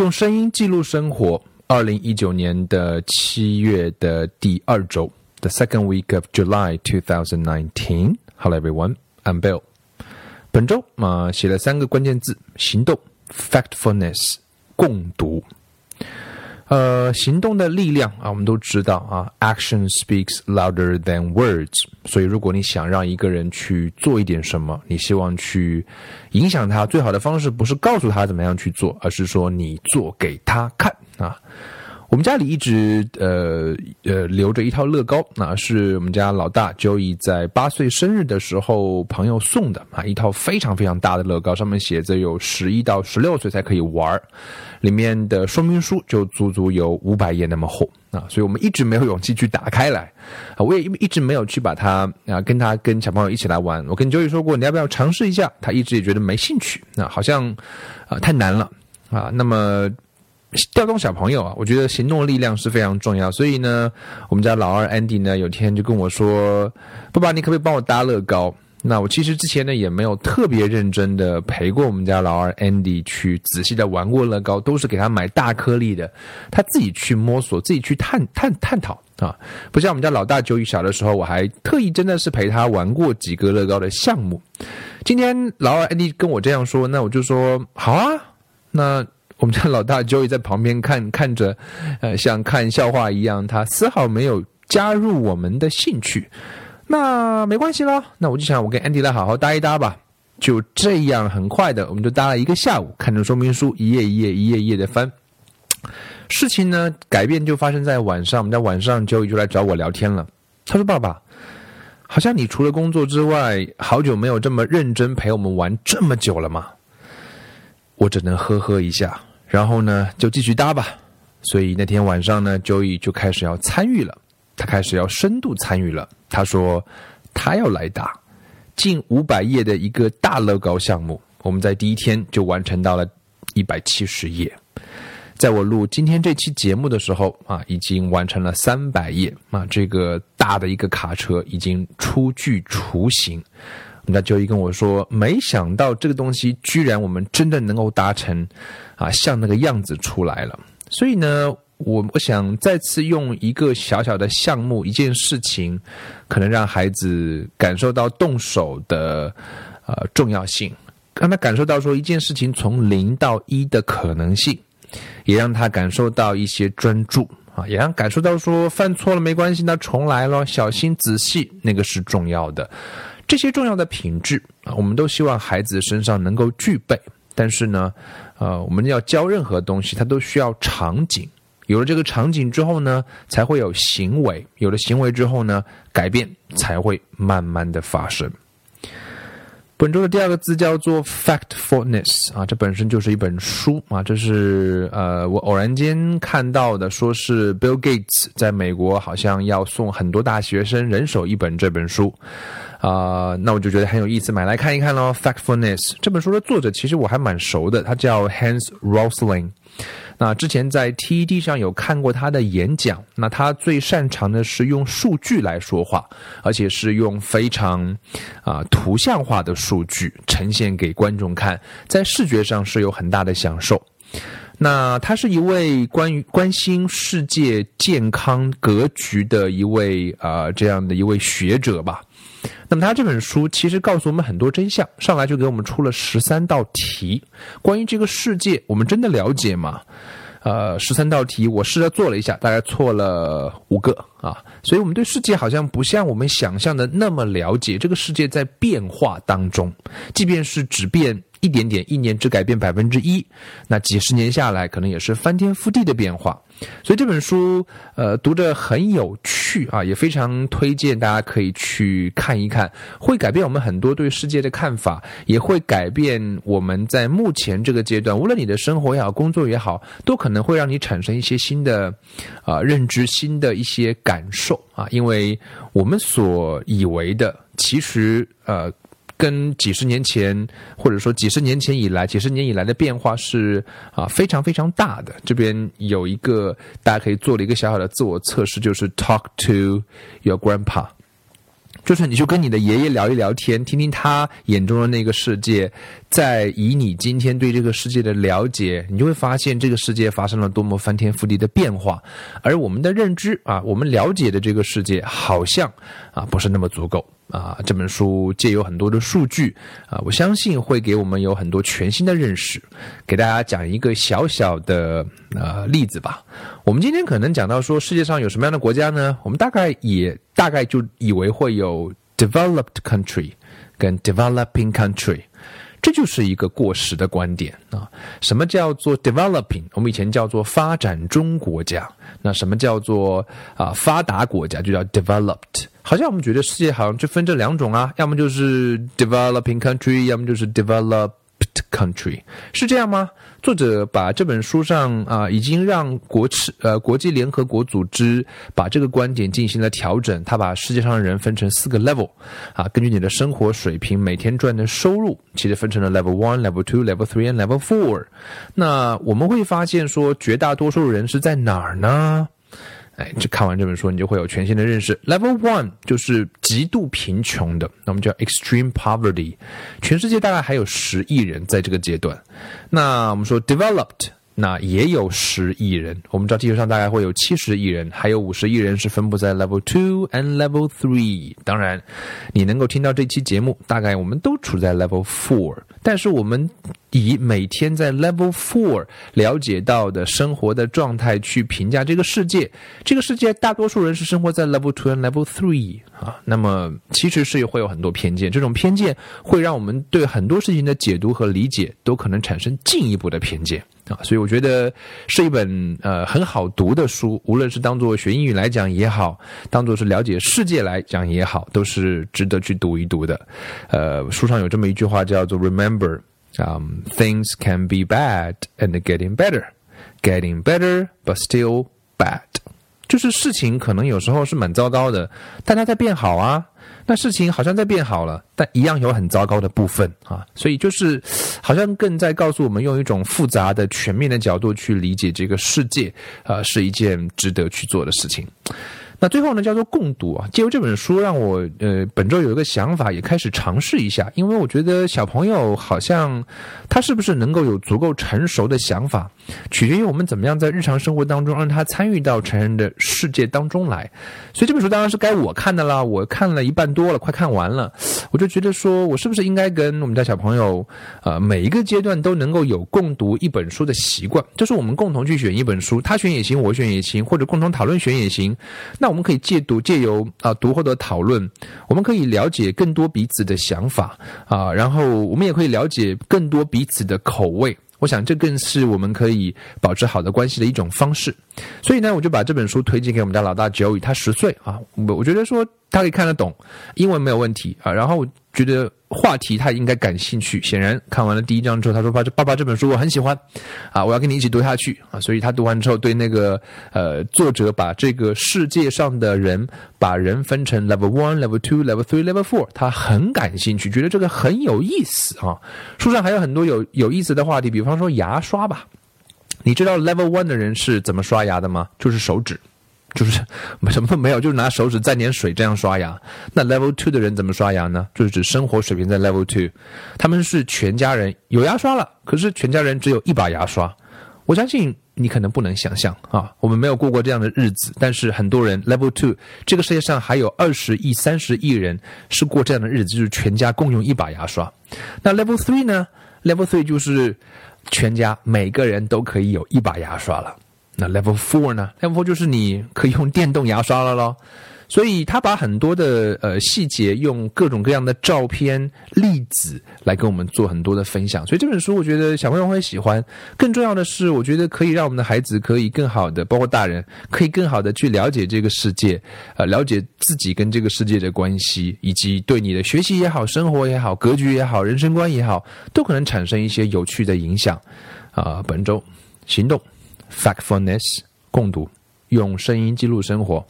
用声音记录生活。二零一九年的七月的第二周，the second week of July two thousand nineteen. Hello everyone, I'm Bill. 本周啊，写了三个关键字：行动、factfulness、共读。呃，行动的力量啊，我们都知道啊，action speaks louder than words。所以，如果你想让一个人去做一点什么，你希望去影响他，最好的方式不是告诉他怎么样去做，而是说你做给他看啊。我们家里一直呃呃留着一套乐高，那是我们家老大 Joey 在八岁生日的时候朋友送的啊，一套非常非常大的乐高，上面写着有十一到十六岁才可以玩里面的说明书就足足有五百页那么厚啊，所以我们一直没有勇气去打开来啊，我也一直没有去把它啊跟他跟小朋友一起来玩。我跟 Joey 说过，你要不要尝试一下？他一直也觉得没兴趣，那好像啊太难了啊，那么。调动小朋友啊，我觉得行动力量是非常重要。所以呢，我们家老二 Andy 呢，有天就跟我说：“爸爸，你可不可以帮我搭乐高？”那我其实之前呢也没有特别认真的陪过我们家老二 Andy 去仔细的玩过乐高，都是给他买大颗粒的，他自己去摸索，自己去探探探讨啊。不像我们家老大九宇小的时候，我还特意真的是陪他玩过几个乐高的项目。今天老二 Andy 跟我这样说，那我就说好啊，那。我们家老大 Joey 在旁边看 看着，呃，像看笑话一样，他丝毫没有加入我们的兴趣。那没关系啦，那我就想我跟 Andy 来好好搭一搭吧。就这样，很快的，我们就搭了一个下午，看着说明书一页一页一页一页的翻。事情呢，改变就发生在晚上。我们在晚上，Joey 就来找我聊天了。他说：“爸爸，好像你除了工作之外，好久没有这么认真陪我们玩这么久了吗？”我只能呵呵一下。然后呢，就继续搭吧。所以那天晚上呢，Joey 就开始要参与了，他开始要深度参与了。他说，他要来打近五百页的一个大乐高项目。我们在第一天就完成到了一百七十页。在我录今天这期节目的时候啊，已经完成了三百页啊，这个大的一个卡车已经初具雏形。那就一跟我说，没想到这个东西居然我们真的能够达成，啊，像那个样子出来了。所以呢，我我想再次用一个小小的项目，一件事情，可能让孩子感受到动手的呃重要性，让他感受到说一件事情从零到一的可能性，也让他感受到一些专注啊，也让感受到说犯错了没关系，那重来咯，小心仔细，那个是重要的。这些重要的品质啊，我们都希望孩子身上能够具备。但是呢，呃，我们要教任何东西，它都需要场景。有了这个场景之后呢，才会有行为。有了行为之后呢，改变才会慢慢的发生。本周的第二个字叫做 factfulness 啊，这本身就是一本书啊，这是呃我偶然间看到的，说是 Bill Gates 在美国好像要送很多大学生人手一本这本书。啊，那我就觉得很有意思，买来看一看喽。Factfulness 这本书的作者其实我还蛮熟的，他叫 Hans Rosling。那之前在 TED 上有看过他的演讲，那他最擅长的是用数据来说话，而且是用非常啊图像化的数据呈现给观众看，在视觉上是有很大的享受。那他是一位关于关心世界健康格局的一位啊这样的一位学者吧。那么他这本书其实告诉我们很多真相，上来就给我们出了十三道题，关于这个世界，我们真的了解吗？呃，十三道题我试着做了一下，大概错了五个啊，所以我们对世界好像不像我们想象的那么了解，这个世界在变化当中，即便是只变。一点点，一年只改变百分之一，那几十年下来，可能也是翻天覆地的变化。所以这本书，呃，读着很有趣啊，也非常推荐大家可以去看一看，会改变我们很多对世界的看法，也会改变我们在目前这个阶段，无论你的生活也好，工作也好，都可能会让你产生一些新的啊认知，新的一些感受啊，因为我们所以为的，其实呃。跟几十年前，或者说几十年前以来，几十年以来的变化是啊非常非常大的。这边有一个大家可以做了一个小小的自我测试，就是 talk to your grandpa，就是你就跟你的爷爷聊一聊天，听听他眼中的那个世界，在以你今天对这个世界的了解，你就会发现这个世界发生了多么翻天覆地的变化，而我们的认知啊，我们了解的这个世界好像啊不是那么足够啊。这本书借有很多的数据啊，我相信会给我们有很多全新的认识。给大家讲一个小小的呃例子吧。我们今天可能讲到说世界上有什么样的国家呢？我们大概也大概就以为会有 developed country。跟 developing country，这就是一个过时的观点啊。什么叫做 developing？我们以前叫做发展中国家。那什么叫做啊发达国家？就叫 developed。好像我们觉得世界好像就分这两种啊，要么就是 developing country，要么就是 develop。Country 是这样吗？作者把这本书上啊，已经让国赤呃国际联合国组织把这个观点进行了调整。他把世界上的人分成四个 level 啊，根据你的生活水平、每天赚的收入，其实分成了 level one、level two、level three 和 level four。那我们会发现说，绝大多数人是在哪儿呢？哎，就看完这本书，你就会有全新的认识。Level one 就是极度贫穷的，那我们叫 extreme poverty。全世界大概还有十亿人在这个阶段。那我们说 developed，那也有十亿人。我们知道地球上大概会有七十亿人，还有五十亿人是分布在 level two and level three。当然，你能够听到这期节目，大概我们都处在 level four。但是我们以每天在 Level Four 了解到的生活的状态去评价这个世界，这个世界大多数人是生活在 Level Two 和 Level Three 啊，那么其实是会有很多偏见，这种偏见会让我们对很多事情的解读和理解都可能产生进一步的偏见啊，所以我觉得是一本呃很好读的书，无论是当做学英语来讲也好，当做是了解世界来讲也好，都是值得去读一读的。呃，书上有这么一句话叫做 Remember。um, things can be bad and getting better, getting better but still bad。就是事情可能有时候是蛮糟糕的，但它在变好啊。那事情好像在变好了，但一样有很糟糕的部分啊。所以就是好像更在告诉我们，用一种复杂的、全面的角度去理解这个世界，啊，是一件值得去做的事情。那最后呢，叫做共读啊。借由这本书，让我呃本周有一个想法，也开始尝试一下。因为我觉得小朋友好像他是不是能够有足够成熟的想法，取决于我们怎么样在日常生活当中让他参与到成人的世界当中来。所以这本书当然是该我看的啦。我看了一半多了，快看完了，我就觉得说我是不是应该跟我们家小朋友，呃，每一个阶段都能够有共读一本书的习惯，就是我们共同去选一本书，他选也行，我选也行，或者共同讨论选也行。那我们可以借读借由啊读或者讨论，我们可以了解更多彼此的想法啊，然后我们也可以了解更多彼此的口味。我想这更是我们可以保持好的关系的一种方式。所以呢，我就把这本书推荐给我们家老大九宇他十岁啊，我我觉得说他可以看得懂，英文没有问题啊，然后觉得。话题他应该感兴趣，显然看完了第一章之后，他说：“爸，这爸爸这本书我很喜欢，啊，我要跟你一起读下去啊！”所以他读完之后，对那个呃作者把这个世界上的人把人分成 level one、level two、level three、level four，他很感兴趣，觉得这个很有意思啊。书上还有很多有有意思的话题，比方说牙刷吧，你知道 level one 的人是怎么刷牙的吗？就是手指。就是 什么都没有，就是拿手指蘸点水这样刷牙。那 level two 的人怎么刷牙呢？就是指生活水平在 level two，他们是全家人有牙刷了，可是全家人只有一把牙刷。我相信你可能不能想象啊，我们没有过过这样的日子，但是很多人 level two，这个世界上还有二十亿、三十亿人是过这样的日子，就是全家共用一把牙刷。那 level three 呢？level three 就是全家每个人都可以有一把牙刷了。那 Level Four 呢？Level Four 就是你可以用电动牙刷了咯。所以他把很多的呃细节用各种各样的照片例子来跟我们做很多的分享。所以这本书我觉得小朋友会喜欢。更重要的是，我觉得可以让我们的孩子可以更好的，包括大人可以更好的去了解这个世界，呃，了解自己跟这个世界的关系，以及对你的学习也好、生活也好、格局也好、人生观也好，都可能产生一些有趣的影响。啊，本周行动。Factfulness，共读，用声音记录生活。